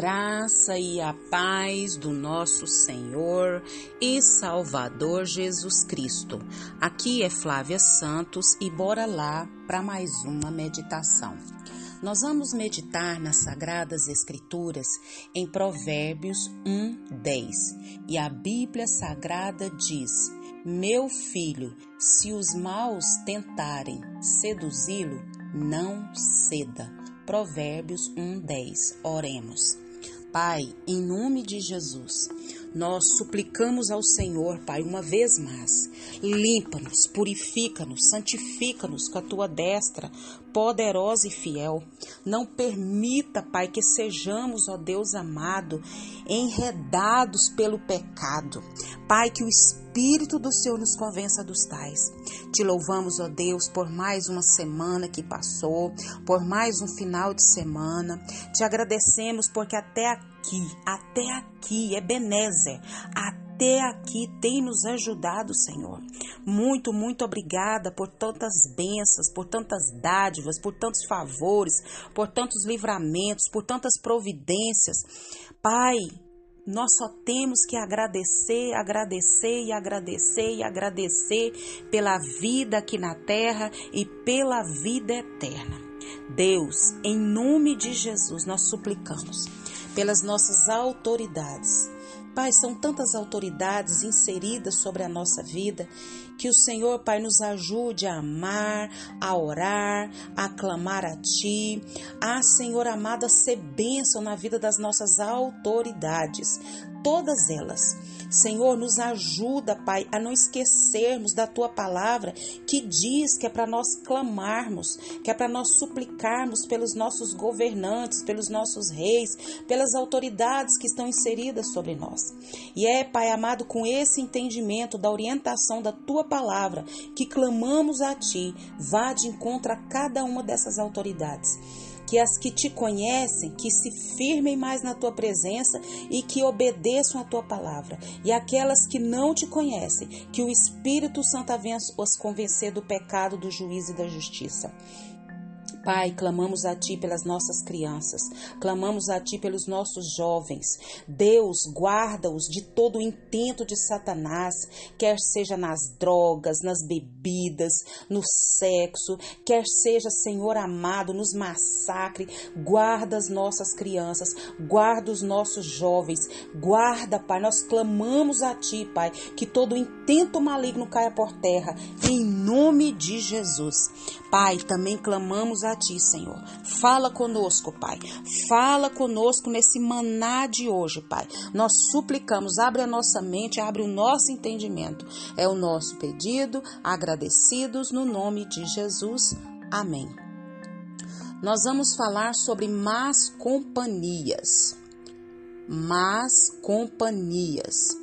graça e a paz do nosso Senhor e Salvador Jesus Cristo. Aqui é Flávia Santos e bora lá para mais uma meditação. Nós vamos meditar nas Sagradas Escrituras em Provérbios 1, 10. E a Bíblia Sagrada diz: Meu filho, se os maus tentarem seduzi-lo, não ceda. Provérbios 1:10. Oremos. Pai, em nome de Jesus, nós suplicamos ao Senhor, Pai, uma vez mais, limpa-nos, purifica-nos, santifica-nos com a tua destra poderosa e fiel. Não permita, Pai, que sejamos, ó Deus amado, enredados pelo pecado. Pai, que o Espírito do Senhor nos convença dos tais. Te louvamos, ó Deus, por mais uma semana que passou, por mais um final de semana. Te agradecemos porque até aqui, até aqui, Ebenezer, até aqui tem nos ajudado, Senhor. Muito, muito obrigada por tantas bênçãos, por tantas dádivas, por tantos favores, por tantos livramentos, por tantas providências. Pai, nós só temos que agradecer, agradecer e agradecer e agradecer pela vida aqui na terra e pela vida eterna. Deus, em nome de Jesus, nós suplicamos pelas nossas autoridades. Pai, são tantas autoridades inseridas sobre a nossa vida que o Senhor, Pai, nos ajude a amar, a orar, a clamar a Ti, a Senhor amado, a ser bênção na vida das nossas autoridades, todas elas Senhor, nos ajuda, Pai, a não esquecermos da tua palavra que diz que é para nós clamarmos, que é para nós suplicarmos pelos nossos governantes, pelos nossos reis, pelas autoridades que estão inseridas sobre nós. E é, Pai amado, com esse entendimento da orientação da tua palavra que clamamos a ti, vá de encontro a cada uma dessas autoridades que as que te conhecem, que se firmem mais na tua presença e que obedeçam a tua palavra. E aquelas que não te conhecem, que o Espírito Santo venha os convencer do pecado, do juízo e da justiça. Pai, clamamos a Ti pelas nossas crianças, clamamos a Ti pelos nossos jovens. Deus, guarda-os de todo o intento de Satanás, quer seja nas drogas, nas bebidas, no sexo, quer seja, Senhor amado, nos massacre. Guarda as nossas crianças, guarda os nossos jovens, guarda, Pai. Nós clamamos a Ti, Pai, que todo o intento maligno caia por terra, em nome de Jesus. Pai, também clamamos a Ti, Senhor. Fala conosco, Pai. Fala conosco nesse maná de hoje, Pai. Nós suplicamos, abre a nossa mente, abre o nosso entendimento. É o nosso pedido, agradecidos no nome de Jesus. Amém. Nós vamos falar sobre más companhias. Más companhias.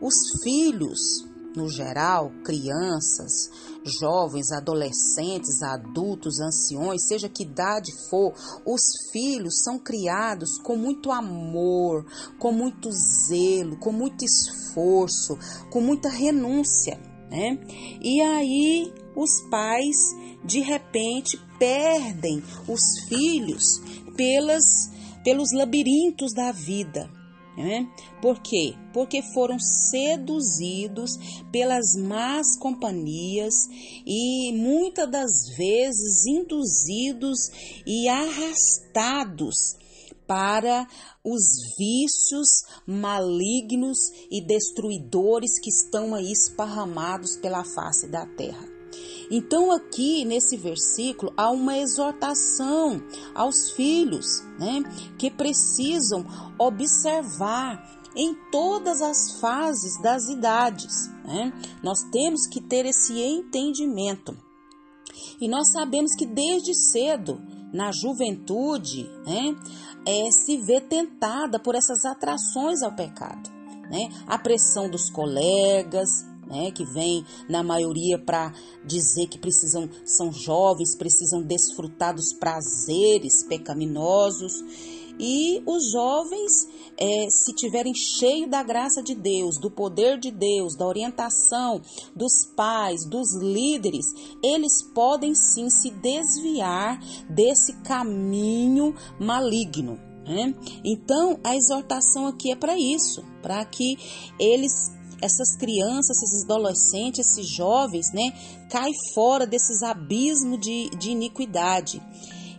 Os filhos no geral, crianças, jovens, adolescentes, adultos, anciões, seja que idade for, os filhos são criados com muito amor, com muito zelo, com muito esforço, com muita renúncia, né? E aí os pais de repente perdem os filhos pelas pelos labirintos da vida, né? Por quê? Porque foram seduzidos pelas más companhias e muitas das vezes induzidos e arrastados para os vícios malignos e destruidores que estão aí esparramados pela face da terra. Então, aqui nesse versículo, há uma exortação aos filhos, né, que precisam observar em todas as fases das idades. Né? Nós temos que ter esse entendimento. E nós sabemos que desde cedo, na juventude, né, é, se vê tentada por essas atrações ao pecado. Né? A pressão dos colegas, né, que vem na maioria para dizer que precisam são jovens, precisam desfrutar dos prazeres pecaminosos. E os jovens, é, se tiverem cheio da graça de Deus, do poder de Deus, da orientação dos pais, dos líderes, eles podem sim se desviar desse caminho maligno. Né? Então, a exortação aqui é para isso, para que eles essas crianças, esses adolescentes, esses jovens, né, caem fora desses abismos de, de iniquidade.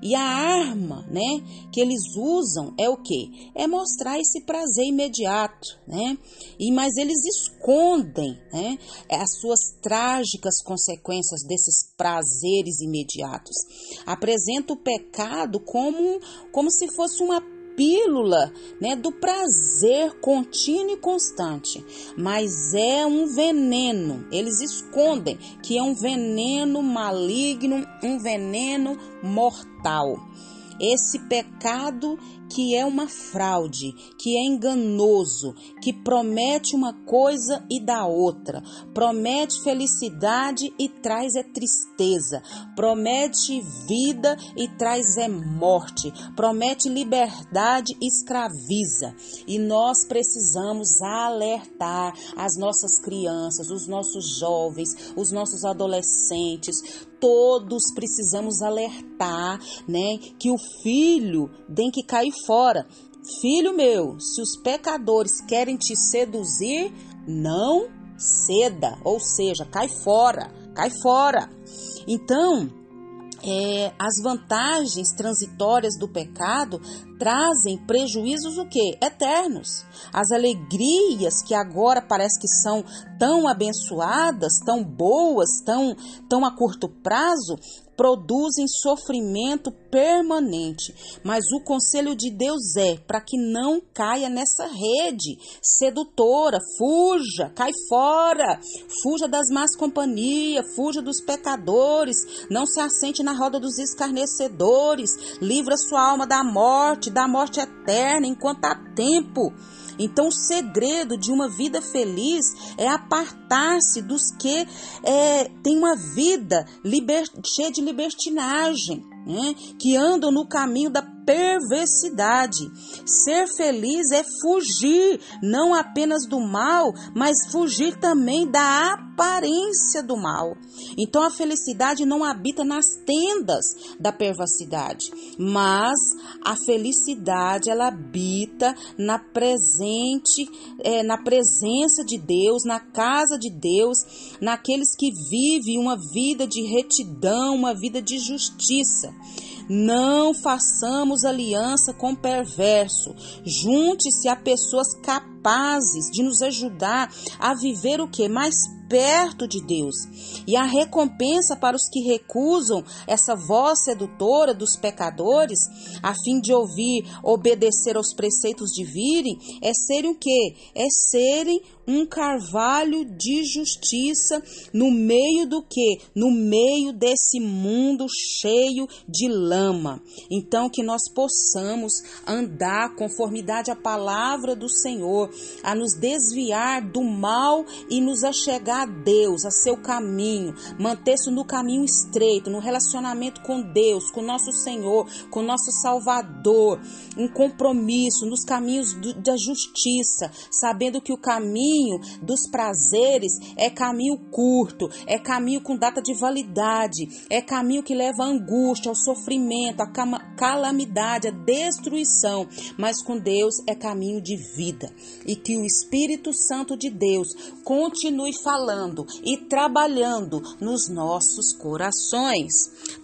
E a arma, né, que eles usam é o que? É mostrar esse prazer imediato, né? E mas eles escondem, né, as suas trágicas consequências desses prazeres imediatos. Apresenta o pecado como como se fosse uma pílula né, do prazer contínuo e constante, mas é um veneno. Eles escondem que é um veneno maligno, um veneno mortal. Esse pecado que é uma fraude, que é enganoso, que promete uma coisa e dá outra, promete felicidade e traz é tristeza, promete vida e traz é morte, promete liberdade e escraviza. E nós precisamos alertar as nossas crianças, os nossos jovens, os nossos adolescentes, todos precisamos alertar, né, que o filho tem que cair fora. Filho meu, se os pecadores querem te seduzir, não ceda, ou seja, cai fora, cai fora. Então, é, as vantagens transitórias do pecado trazem prejuízos o quê? Eternos. As alegrias que agora parece que são tão abençoadas, tão boas, tão, tão a curto prazo, produzem sofrimento permanente. Mas o conselho de Deus é para que não caia nessa rede sedutora, fuja, cai fora, fuja das más companhias, fuja dos pecadores, não se assente na roda dos escarnecedores, livra sua alma da morte, da morte eterna, enquanto há tempo. Então, o segredo de uma vida feliz é apartar-se dos que é, têm uma vida liber, cheia de libertinagem, né? que andam no caminho da perversidade. Ser feliz é fugir não apenas do mal, mas fugir também da aparência do mal. Então a felicidade não habita nas tendas da perversidade, mas a felicidade ela habita na presente, é, na presença de Deus, na casa de Deus, naqueles que vivem uma vida de retidão, uma vida de justiça. Não façamos aliança com perverso. Junte-se a pessoas capazes de nos ajudar a viver o que mais perto de Deus. E a recompensa para os que recusam essa voz sedutora dos pecadores, a fim de ouvir, obedecer aos preceitos de virem, é serem o quê? É serem um carvalho de justiça no meio do que? No meio desse mundo cheio de lama. Então que nós possamos andar conformidade à palavra do Senhor, a nos desviar do mal e nos achegar a Deus, a seu caminho, manter-se no caminho estreito, no relacionamento com Deus, com nosso Senhor, com nosso Salvador, um compromisso nos caminhos do, da justiça, sabendo que o caminho caminho dos prazeres é caminho curto, é caminho com data de validade, é caminho que leva à angústia, ao sofrimento, à calamidade, à destruição, mas com Deus é caminho de vida. E que o Espírito Santo de Deus continue falando e trabalhando nos nossos corações.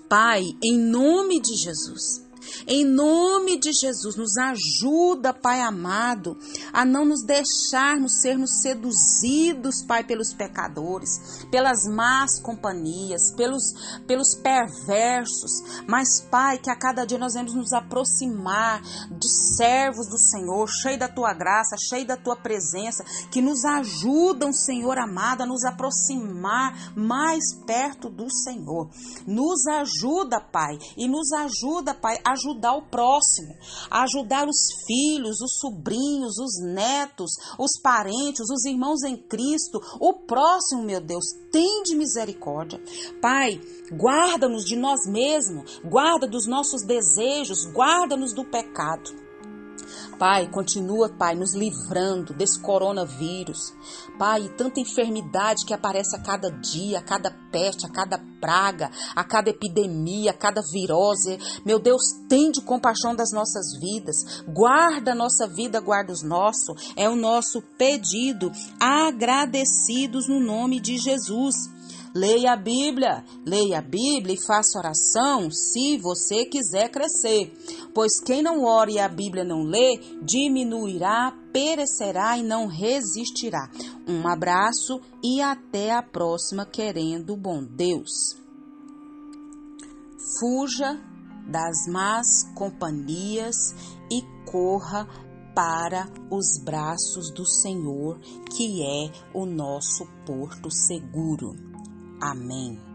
Pai, em nome de Jesus, em nome de Jesus, nos ajuda, Pai amado, a não nos deixarmos sermos seduzidos, Pai, pelos pecadores, pelas más companhias, pelos, pelos perversos, mas, Pai, que a cada dia nós vamos nos aproximar de servos do Senhor, cheio da tua graça, cheio da tua presença, que nos ajudam, Senhor amado, a nos aproximar mais perto do Senhor. Nos ajuda, Pai, e nos ajuda, Pai, a ajudar o próximo, ajudar os filhos, os sobrinhos, os netos, os parentes, os irmãos em Cristo, o próximo, meu Deus, tem de misericórdia. Pai, guarda-nos de nós mesmos, guarda dos nossos desejos, guarda-nos do pecado. Pai, continua, Pai, nos livrando desse coronavírus. Pai, tanta enfermidade que aparece a cada dia, a cada peste, a cada praga, a cada epidemia, a cada virose. Meu Deus, tende compaixão das nossas vidas. Guarda a nossa vida, guarda os nossos. É o nosso pedido, agradecidos no nome de Jesus. Leia a Bíblia, leia a Bíblia e faça oração se você quiser crescer. Pois quem não ora e a Bíblia não lê, diminuirá, perecerá e não resistirá. Um abraço e até a próxima, querendo bom Deus. Fuja das más companhias e corra para os braços do Senhor, que é o nosso porto seguro. Amém.